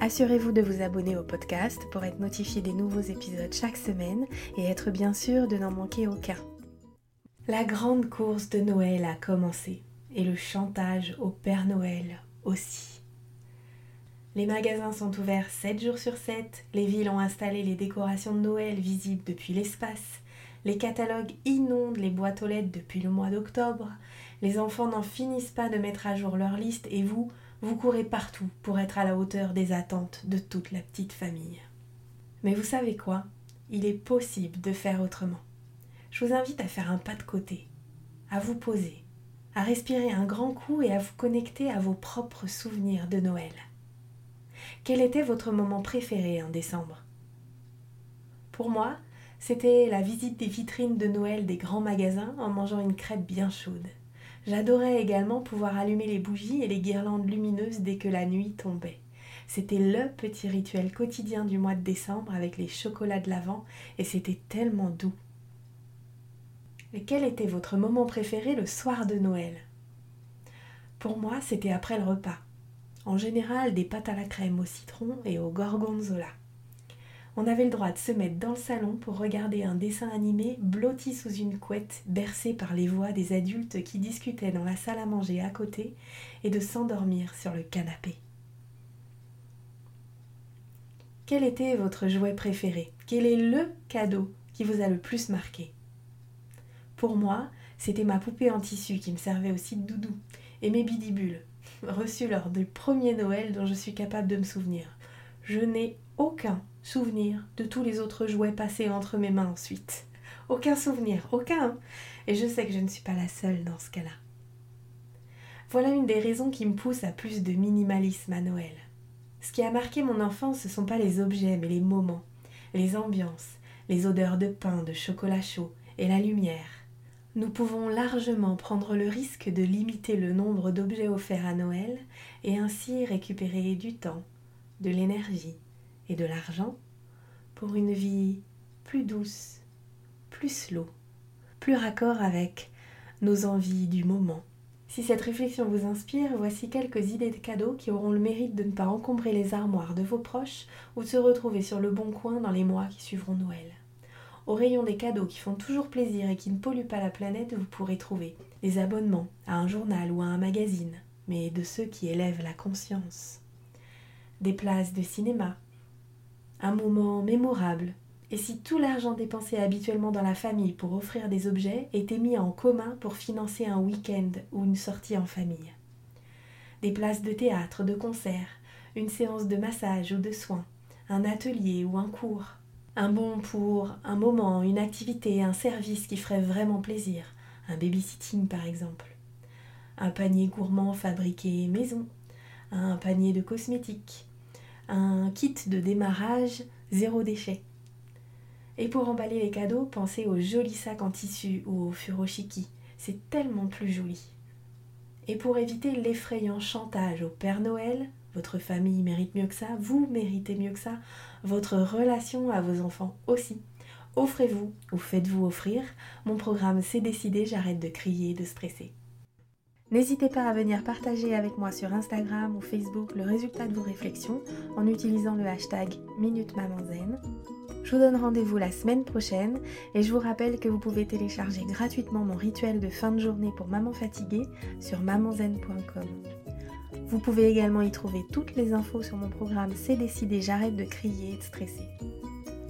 Assurez-vous de vous abonner au podcast pour être notifié des nouveaux épisodes chaque semaine et être bien sûr de n'en manquer aucun. La grande course de Noël a commencé et le chantage au Père Noël aussi. Les magasins sont ouverts 7 jours sur 7, les villes ont installé les décorations de Noël visibles depuis l'espace, les catalogues inondent les boîtes aux lettres depuis le mois d'octobre, les enfants n'en finissent pas de mettre à jour leur liste et vous, vous courez partout pour être à la hauteur des attentes de toute la petite famille. Mais vous savez quoi? Il est possible de faire autrement. Je vous invite à faire un pas de côté, à vous poser, à respirer un grand coup et à vous connecter à vos propres souvenirs de Noël. Quel était votre moment préféré en décembre? Pour moi, c'était la visite des vitrines de Noël des grands magasins en mangeant une crêpe bien chaude. J'adorais également pouvoir allumer les bougies et les guirlandes lumineuses dès que la nuit tombait. C'était le petit rituel quotidien du mois de décembre avec les chocolats de l'Avent et c'était tellement doux. Et quel était votre moment préféré le soir de Noël? Pour moi, c'était après le repas. En général, des pâtes à la crème au citron et au gorgonzola on avait le droit de se mettre dans le salon pour regarder un dessin animé blotti sous une couette, bercé par les voix des adultes qui discutaient dans la salle à manger à côté, et de s'endormir sur le canapé. Quel était votre jouet préféré? Quel est le cadeau qui vous a le plus marqué? Pour moi, c'était ma poupée en tissu qui me servait aussi de doudou, et mes bidibules, reçus lors du premier Noël dont je suis capable de me souvenir. Je n'ai aucun souvenir de tous les autres jouets passés entre mes mains ensuite. Aucun souvenir, aucun. Et je sais que je ne suis pas la seule dans ce cas-là. Voilà une des raisons qui me pousse à plus de minimalisme à Noël. Ce qui a marqué mon enfance, ce ne sont pas les objets, mais les moments, les ambiances, les odeurs de pain, de chocolat chaud et la lumière. Nous pouvons largement prendre le risque de limiter le nombre d'objets offerts à Noël et ainsi récupérer du temps, de l'énergie et de l'argent pour une vie plus douce, plus slow, plus raccord avec nos envies du moment. Si cette réflexion vous inspire, voici quelques idées de cadeaux qui auront le mérite de ne pas encombrer les armoires de vos proches ou de se retrouver sur le bon coin dans les mois qui suivront Noël. Au rayon des cadeaux qui font toujours plaisir et qui ne polluent pas la planète, vous pourrez trouver des abonnements à un journal ou à un magazine, mais de ceux qui élèvent la conscience. Des places de cinéma, un moment mémorable. Et si tout l'argent dépensé habituellement dans la famille pour offrir des objets était mis en commun pour financer un week-end ou une sortie en famille? Des places de théâtre, de concert, une séance de massage ou de soins, un atelier ou un cours. Un bon pour un moment, une activité, un service qui ferait vraiment plaisir, un babysitting par exemple. Un panier gourmand fabriqué maison, un panier de cosmétiques, un kit de démarrage zéro déchet. Et pour emballer les cadeaux, pensez aux jolis sacs en tissu ou au furoshiki. C'est tellement plus joli. Et pour éviter l'effrayant chantage au Père Noël, votre famille mérite mieux que ça, vous méritez mieux que ça, votre relation à vos enfants aussi. Offrez-vous ou faites-vous offrir. Mon programme C'est décidé, j'arrête de crier de stresser. N'hésitez pas à venir partager avec moi sur Instagram ou Facebook le résultat de vos réflexions en utilisant le hashtag Minute Je vous donne rendez-vous la semaine prochaine et je vous rappelle que vous pouvez télécharger gratuitement mon rituel de fin de journée pour maman fatiguée sur mamanzen.com. Vous pouvez également y trouver toutes les infos sur mon programme C'est décidé, j'arrête de crier et de stresser.